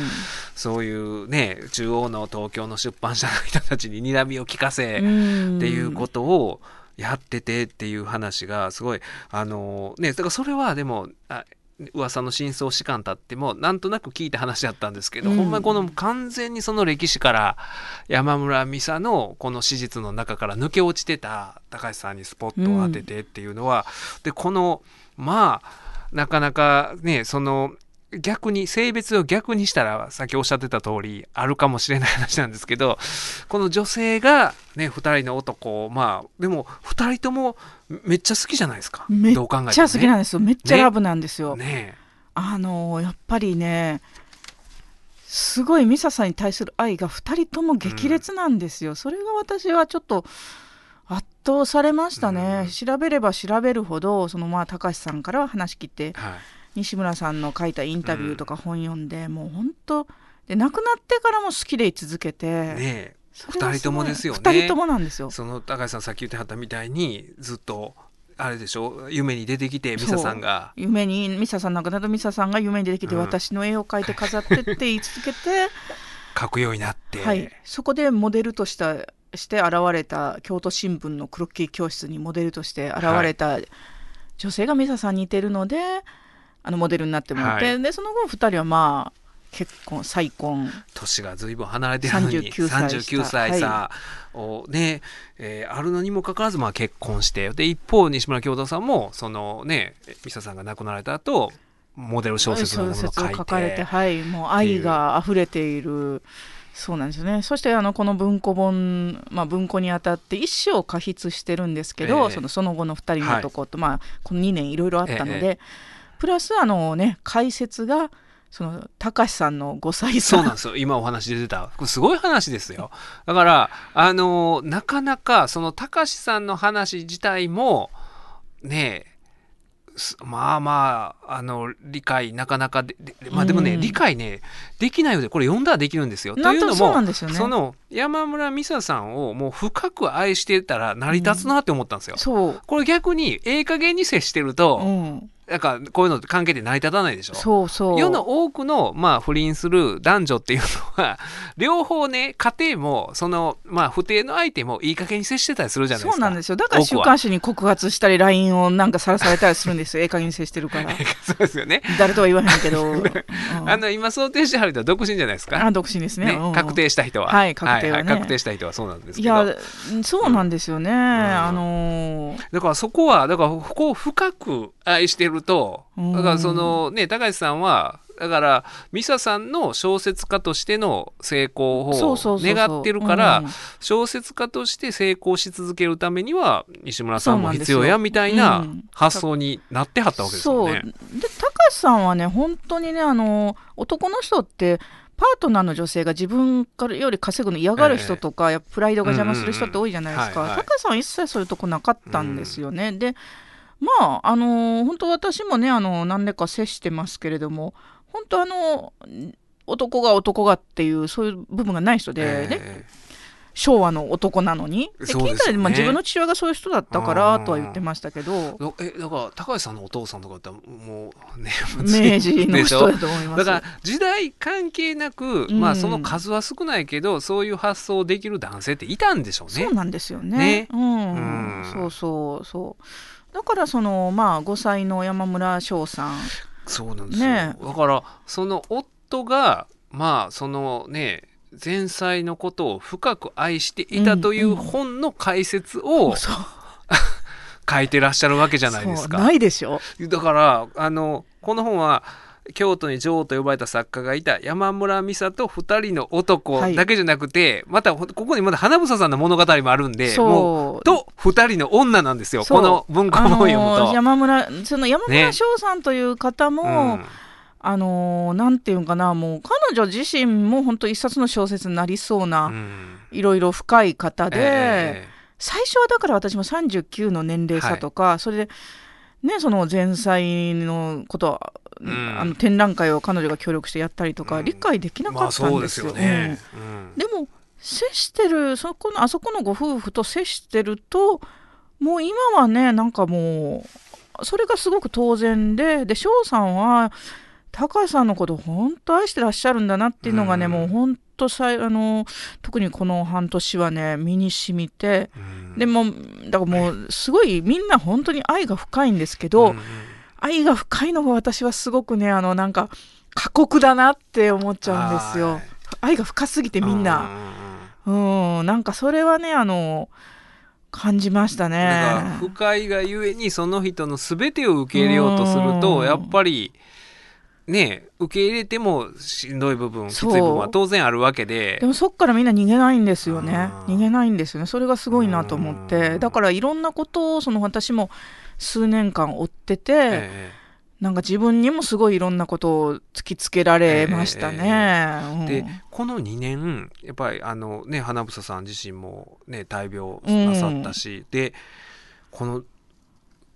そういうね中央の東京の出版社の人たちに睨みを聞かせ、うん。っていうことをやっててっていう話がすごいあのねだからそれはでもあ噂の真相士官たってもなんとなく聞いた話だったんですけど、うん。ほんまにこの完全にその歴史から山村美沙のこの史実の中から抜け落ちてた高橋さんにスポットを当ててっていうのは、でこのまあなかなかねその逆に性別を逆にしたらさっきおっしゃってた通りあるかもしれない話なんですけど この女性がね2人の男をまあでも2人ともめっちゃ好きじゃないですか。めっちゃ好きなんですよ。めっちゃラブなんですよ。ね。あのやっぱりねすごいミサさんに対する愛が2人とも激烈なんですよ、それが私はちょっと圧倒されましたね、うん。調べれば調べるほどそのまあ高橋さんからは話聞いてはい西村さんの書いたインタビューとか本読んで、もう本当で亡くなってからも好きでい続けて、ね二人ともですよね。2人ともなんですよ。その高橋さんさっき言ってはったみたいにずっとあれでしょ夢に出てきて美沙さんが。夢にミサさん亡くなったミサさんが夢に出てきて、うん。私の絵を描いて飾ってって言い続けて 書くようになって、はい、そこでモデルとしたして現れた京都新聞のクロッキー教室にモデルとして現れた女性がミサさんに似てるので、あのモデルになってもらって、はい。でその後2人はまあ結婚再婚。年がずいぶん離れてるのに39歳39歳差をね、えーあるのにもかかわらずまあ結婚して。で一方西村京太さんもそのね美沙さんが亡くなられた後モデル小説のものを書いて。小説を書かれてはい。もう愛が溢れている。そうなんですよね。そしてあのこの文庫本、まあ、文庫にあたって一生を過筆してるんですけど、ええ。そのその後の2人の男と、まあ、この2年いろいろあったので、えプラスあのね解説がその高橋さんの5歳差そうなんですよ。今お話で出た。これすごい話ですよ。だからあのなかなかその高志さんの話自体もねすまあまああの理解なかなかででまあでもね、うん理解ねできないのでこれ読んだらできるんですよ。というのもなんですよね。その山村美沙さんをもう深く愛してたら成り立つなって思ったんですよ。そう、これ逆にええ加減に接してると、うん、なんかこういうの関係で成り立たないでしょ？そうそう世の多くの、まあ、不倫する男女っていうのは 両方ね家庭もその、まあ、不定の相手もいい加減に接してたりするじゃないですか。そうなんですよだから週刊誌に告発したり LINE をなんかさらされたりするんですよ ええ加減に接してるからそうですよね。誰とは言わへんけど、うんあの今想定してはる人は独身じゃないですか。あ独身ですねねうんうん確定した人は。はい確定はね確定した人はそうなんですけど。いやそうなんですよね、あのーだからそこはだからここを深く愛してるとうんだからそのね高橋さんはだからミサさんの小説家としての成功を願ってるからうん。小説家として成功し続けるためには西村さんも必要やみたいなうん。発想になってはったわけですよね。そう。で高橋さんはね本当にねあの男の人ってパートナーの女性が自分からより稼ぐの嫌がる人とか、やっぱプライドが邪魔する人って多いじゃないですか、高橋さんは一切そういうとこなかったんですよね、でまああの本当私もねあの何年か接してますけれども本当あの男が男がっていうそういう部分がない人で、ねえ。昭和の男なのに。で聞いたら、まあ、自分の父親がそういう人だったからとは言ってましたけど。ええだから高橋さんのお父さんとかってもうね明治の人だと思います。だから時代関係なく、うん。まあその数は少ないけどそういう発想できる男性っていたんでしょうね。そうなんですよね。ね。うん、うん。そうそうそう。だからそのまあ5歳の山村翔さん、そうなんですよ、ね。だからその夫がまあそのね前妻のことを深く愛していたという本の解説をそう。書いてらっしゃるわけじゃないですか。ないでしょ。だからあのこの本は京都に女王と呼ばれた作家がいた山村美沙と二人の男はい。だけじゃなくて、またここにまだ花房さんの物語もあるんでもそう。うと二人の女なんですよ。この文庫本を読むと。あのー山村その山ね。村翔さんという方も、うん。あのーなんていうんかなもう彼女自身も本当一冊の小説になりそううなん。いろいろ深い方で。え最初はだから私も39の年齢差とか、それでねその前妻のことは、うんあの展覧会を彼女が協力してやったりとか、うん理解できなかまあったんですすよ。よね。でも接してるそこのあそこのご夫婦と接してるともう今はねなんかもうそれがすごく当然でで翔さんは高橋さんのこと本当愛してらっしゃるんだなっていうのがね、うんもう本当さいあの特にこの半年はね身に染みて。うんでもだからもうすごいみんな本当に愛が深いんですけど、うん愛が深いのが私はすごくねあのなんか過酷だなって思っちゃうんですよ。はい。愛が深すぎてみんな、うん、なんかそれはねあの感じましたね。深いがゆえにその人の全てを受け入れようとするとうん。やっぱりね受け入れてもしんどい部分きつい部分は当然あるわけで。でもそっからみんな逃げないんですよね。逃げないんですよね。それがすごいなと思っうん。てだからいろんなことをその私も数年間追ってて、えなんか自分にもすごいいろんなことを突きつけられましたね。うん。えでこの2年やっぱりあのね花房さん自身もね大病なさったし、でこの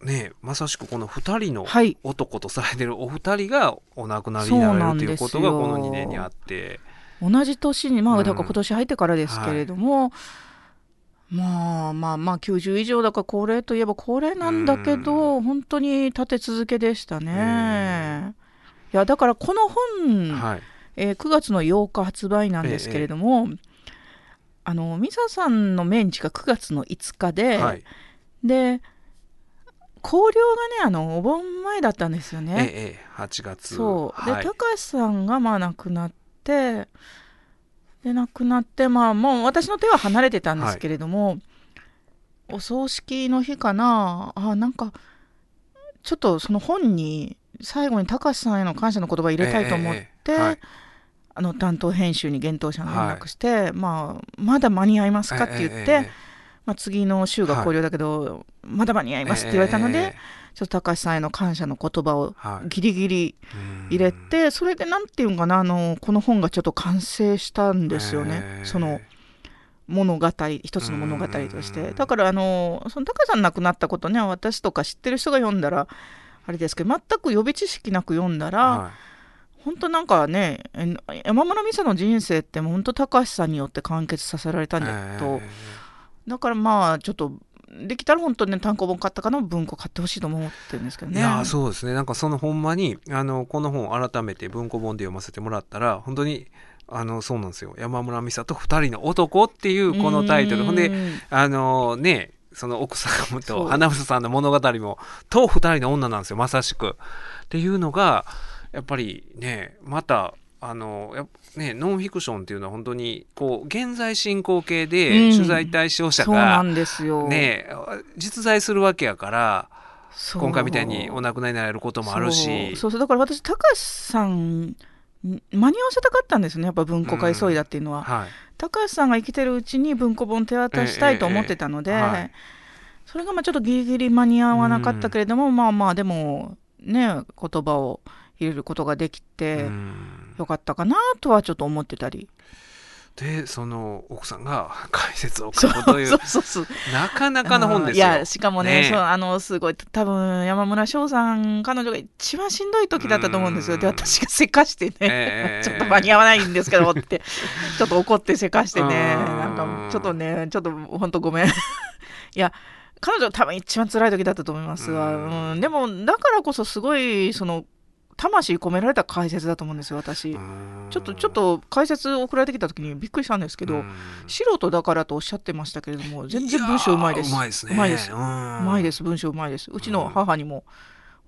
ねまさしくこの2人のはい。男とされてるお二人がお亡くなりにならなんですよれるということがこの2年にあって。同じ年にまうんあだから今年入ってからですけれども、まあまあまあ90以上だから高齢といえば高齢なんだけど、本当に立て続けでしたね。いやだからこの本、はい。えー9月の8日発売なんですけれども、あのミサさんの命日が9月の5日で、はい。で考慮がねあのお盆前だったんですよね。ええええ8月。そう。で、はい。高橋さんがまあ亡くなってで亡くなってまあもう私の手は離れてたんですけれども、お葬式の日かな。あなんかちょっとその本に最後に高橋さんへの感謝の言葉入れたいと思って、ええええはい。あの担当編集に幻冬者に連絡して、まあ、まだ間に合いますかって言って、えええまあ、次の週が考慮だけど、まだ間に合いますって言われたので、ええちょっと高橋さんへの感謝の言葉をはい。ギリギリうん。入れて、それでなんていうんかなあのこの本がちょっと完成したんですよね、ええその物語一つの物語としうん。てだからあのその高橋さん亡くなったことね私とか知ってる人が読んだらあれですけど全く予備知識なく読んだら、は本当なんかねえ山村美沙の人生ってもう本当高橋さんによって完結させられたいんだと、えだからまあちょっとできたら本当にね単行本買ったかな文庫買ってほしいと思ってるんですけどね。ーいやーそうですね。なんかそのほんまにあのこの本改めて文庫本で読ませてもらったら本当にあのそうなんですよ。山村美沙と二人の男っていうこのタイトル。ほんでうんあのねその奥さんと花房さんの物語もと二人の女なんですよ。まさしく。っていうのがやっぱりねまたあのやっね、ノンフィクションっていうのは本当にこう現在進行形でうん。取材対象者そうんですよ。ね実在するわけやから今回みたいにお亡くなりになれることもあるし。そう。そうだから私高橋さんに間に合わせたかったんですね。やっぱ文庫化急いだっていうのは、はい。高橋さんが生きてるうちに文庫本手渡したいと思ってたので、ええええはい。それがまあちょっとギリギリ間に合わなかったけれども、まあまあでもね言葉を入れることができてうんよかったかなとはちょっと思ってたり、でその奥さんが 解説を書くというそうそうそうなかなかの本ですよ。いやしかもねねそうあのすごい多分山村翔さん彼女が一番しんどい時だったと思うんですよ。でうん。私がせかしてね、ええちょっと間に合わないんですけどって。ちょっと怒ってせかしてね。うん。なんかちょっとねちょっと本当ごめん。いや彼女多分一番辛い時だったと思いますが、うん。うん、でもだからこそすごいその魂込められた解説だと思うんですよ私。うんちょっとちょっと解説送られてきた時にびっくりしたんですけど、うん。素人だからとおっしゃってましたけれども全然文章うまいです。うまいですね。うまいです。ううまいです文章うまいです。うちの母にも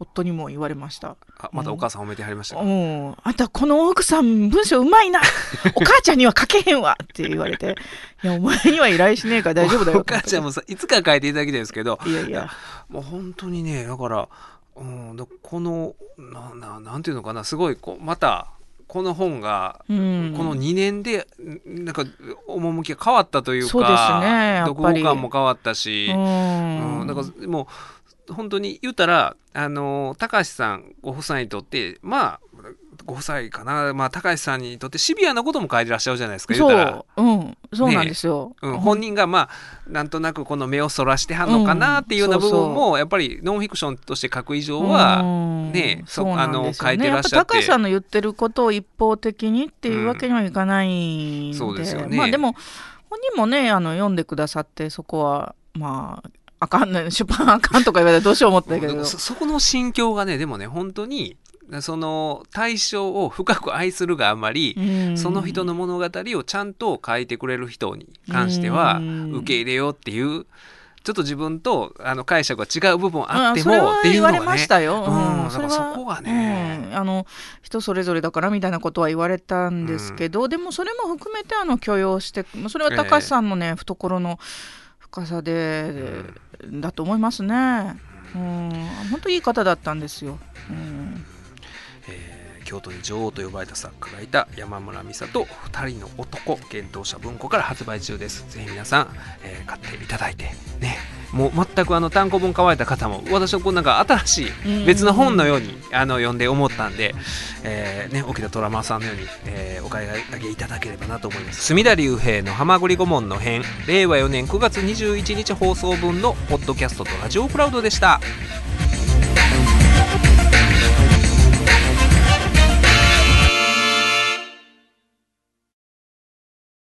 夫にも言われました。あまたお母さん褒めてはりましたか？うん、あんたこの奥さん文章うまいな。お母ちゃんには書けへんわって言われて。いやお前には依頼しねえから大丈夫だよ。お母ちゃんもさいつか書いていただきたいんですけど、いやいや。もう本当にねだから、うん、だこのなななんていうのかなすごいこうまたこの本がうん。この2年でんなんか趣が変わったというかそうですね読後感も変わったし、ううんん、だからもう本当に言ったらあの高橋さんご夫妻にとってまあご夫妻かな、まあ、高橋さんにとってシビアなことも書いてらっしゃるじゃないですか言うたら。そう、うん、そうなんですよ、うん、本人がまあなんとなくこの目をそらしてはんのかなっていうような部分もやっぱりノンフィクションとして書く以上はうん。ねそそうなんですよあの書いてらっしゃって。高橋さんの言ってることを一方的にっていうわけにはいかないので、そうですよね。まあでも本人もねあの読んでくださってそこはまああかんね出版あかんとか言われたらどうしよう思ったけど。そこの心境がねでもね本当にその対象を深く愛するがあまり、うん。その人の物語をちゃんと書いてくれる人に関してはうん。受け入れようっていうちょっと自分とあの解釈が違う部分あってもっていうのがね言われましたよ。うんそこがねうん。あの人それぞれだからみたいなことは言われたんですけど、でもそれも含めてあの許容してまあそれは高橋さんのね、懐の深さで、だと思いますね。うん、本当いい方だったんですよ。うん、えー京都に女王と呼ばれた作家がいた山村美沙と二人の男幻冬舎文庫から発売中です。ぜひ皆さん、えー買っていただいてね。もう全くあの単行本買われた方も私はこうなんか新しい別の本のようにあの読んで思ったんで、えーね、沖田虎間さんのように、えーお買い上げいただければなと思います。隅田隆平の「はまぐり顧問の編」令和4年9月21日放送分のポッドキャストとラジオクラウドでした